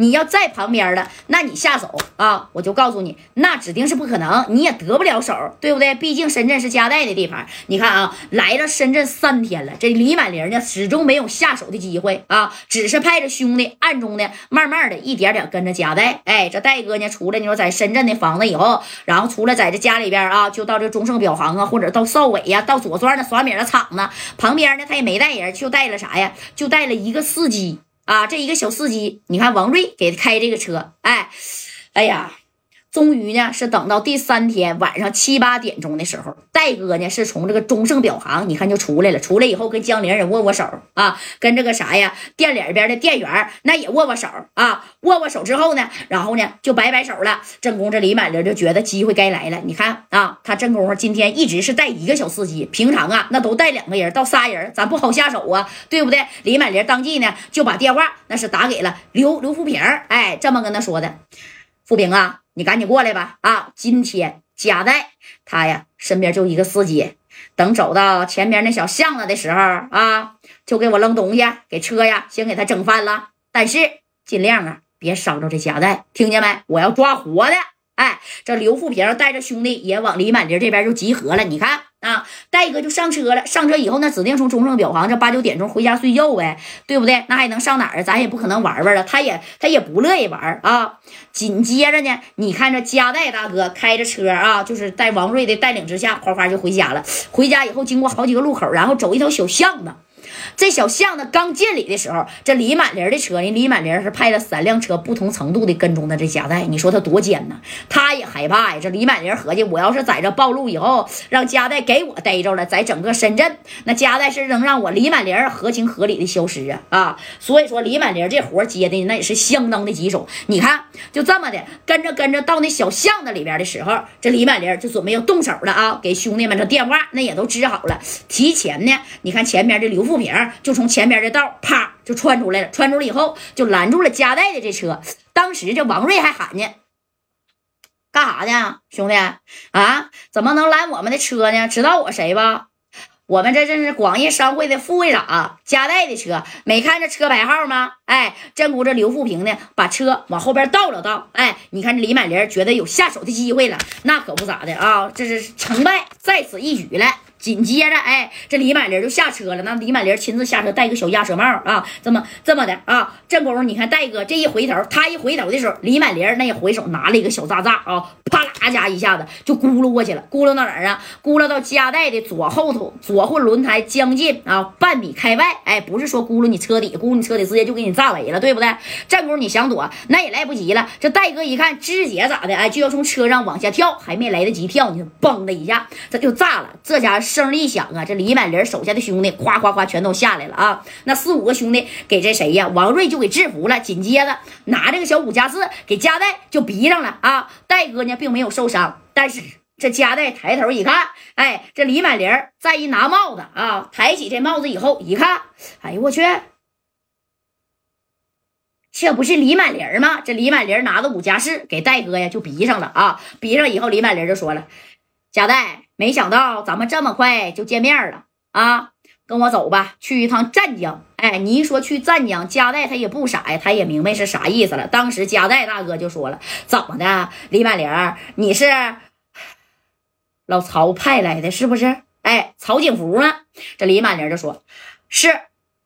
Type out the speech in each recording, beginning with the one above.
你要在旁边了，那你下手啊，我就告诉你，那指定是不可能，你也得不了手，对不对？毕竟深圳是加代的地方。你看啊，来了深圳三天了，这李满玲呢，始终没有下手的机会啊，只是派着兄弟暗中的，慢慢的一点点跟着加代。哎，这戴哥呢，出来你说在深圳的房子以后，然后出来在这家里边啊，就到这中盛表行啊，或者到邵伟呀，到左庄的耍米的厂子旁边呢，他也没带人，就带了啥呀？就带了一个司机。啊，这一个小司机，你看王瑞给他开这个车，哎，哎呀。终于呢，是等到第三天晚上七八点钟的时候，戴哥呢是从这个中盛表行，你看就出来了。出来以后跟江玲也握握手啊，跟这个啥呀店里边的店员那也握握手啊。握握手之后呢，然后呢就摆摆手了。正宫这李满玲就觉得机会该来了。你看啊，他正宫今天一直是带一个小司机，平常啊那都带两个人到仨人，咱不好下手啊，对不对？李满玲当即呢就把电话那是打给了刘刘富平，哎，这么跟他说的，富平啊。你赶紧过来吧！啊，今天贾代他呀身边就一个司机，等走到前面那小巷子的时候啊，就给我扔东西，给车呀先给他整翻了。但是尽量啊别伤着这贾带，听见没？我要抓活的。哎，这刘富平带着兄弟也往李满林这边就集合了。你看。啊，戴哥就上车了。上车以后，那指定从中盛表行这八九点钟回家睡觉呗，对不对？那还能上哪儿？咱也不可能玩玩了。他也他也不乐意玩啊。紧接着呢，你看这加代大哥开着车啊，就是在王瑞的带领之下，哗哗就回家了。回家以后，经过好几个路口，然后走一条小巷子。这小巷子刚进里的时候，这李满林的车呢？李满林是派了三辆车，不同程度的跟踪的这夹带。你说他多奸呢？他也害怕呀。这李满林合计，我要是在这暴露以后，让夹带给我逮着了，在整个深圳，那夹带是能让我李满林合情合理的消失啊啊！所以说，李满林这活接的那也是相当的棘手。你看，就这么的跟着跟着到那小巷子里边的时候，这李满林就准备要动手了啊！给兄弟们这电话那也都支好了。提前呢，你看前面的刘富平。就从前边的道啪就窜出来了，窜出来以后就拦住了加代的这车。当时这王瑞还喊呢：“干啥呢，兄弟啊？怎么能拦我们的车呢？知道我谁吧？我们这这是广义商会的副会长加代的车，没看这车牌号吗？哎，正估着刘富平呢，把车往后边倒了倒。哎，你看这李满林觉得有下手的机会了，那可不咋的啊，这是成败在此一举了。”紧接着，哎，这李满林就下车了。那李满林亲自下车，戴个小鸭舌帽啊，这么这么的啊。这功夫，你看戴哥这一回头，他一回头的时候，李满林那一回手拿了一个小炸炸啊，啪啦家一下子就咕噜过去了。咕噜到哪儿啊？咕噜到加代的左后头，左后轮胎将近啊半米开外。哎，不是说咕噜你车底，咕噜你车底直接就给你炸没了，对不对？这功夫你想躲，那也来不及了。这戴哥一看，直接咋的？哎，就要从车上往下跳，还没来得及跳呢，嘣的一下，这就炸了。这家是。声一响啊，这李满林手下的兄弟夸夸夸全都下来了啊！那四五个兄弟给这谁呀？王瑞就给制服了。紧接着拿这个小五加四给加代就逼上了啊！戴哥呢并没有受伤，但是这加代抬头一看，哎，这李满林再一拿帽子啊，抬起这帽子以后一看，哎呦我去，这不是李满林吗？这李满林拿着五加四给戴哥呀就逼上了啊！逼上以后，李满林就说了：“加代。”没想到咱们这么快就见面了啊！跟我走吧，去一趟湛江。哎，你一说去湛江，加代他也不傻呀，他也明白是啥意思了。当时加代大哥就说了：“怎么的，李满玲，你是老曹派来的，是不是？”哎，曹景福呢？这李满玲就说：“是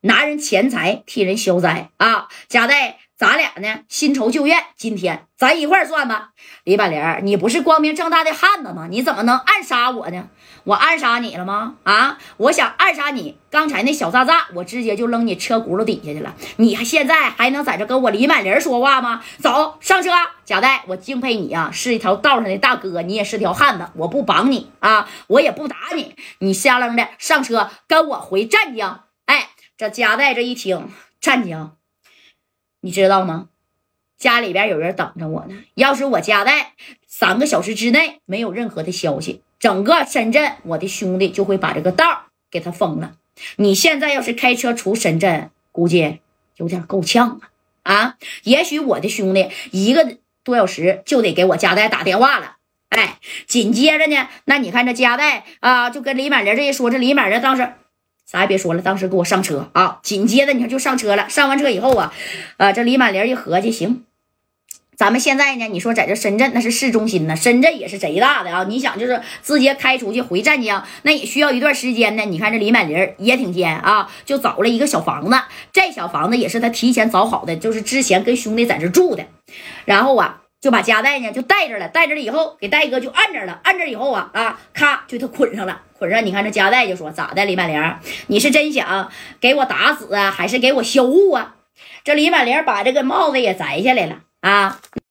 拿人钱财替人消灾啊！”加代。咱俩呢，新仇旧怨，今天咱一块儿算吧。李板莲，你不是光明正大的汉子吗？你怎么能暗杀我呢？我暗杀你了吗？啊，我想暗杀你，刚才那小炸炸，我直接就扔你车轱辘底下去了。你还现在还能在这跟我李满林说话吗？走上车，贾代，我敬佩你啊，是一条道上的大哥，你也是条汉子，我不绑你啊，我也不打你，你瞎愣的上车跟我回湛江。哎，这贾代这一听，湛江。你知道吗？家里边有人等着我呢。要是我家在三个小时之内没有任何的消息，整个深圳我的兄弟就会把这个道给他封了。你现在要是开车出深圳，估计有点够呛啊！啊，也许我的兄弟一个多小时就得给我家代打电话了。哎，紧接着呢，那你看这家代啊，就跟李满林这一说，这李满林当时啥也别说了，当时给我上车啊！紧接着你看就上车了。上完车以后啊，呃，这李满林一合计，行。咱们现在呢？你说在这深圳那是市中心呢，深圳也是贼大的啊！你想就是直接开出去回湛江，那也需要一段时间呢。你看这李满林也挺尖啊，就找了一个小房子，这小房子也是他提前找好的，就是之前跟兄弟在这住的。然后啊，就把夹带呢就带着了，带着了以后给戴哥就按着了，按着以后啊啊，咔就他捆上了，捆上。你看这夹带就说咋的？李满玲，你是真想给我打死啊，还是给我销户啊？这李满玲把这个帽子也摘下来了。啊。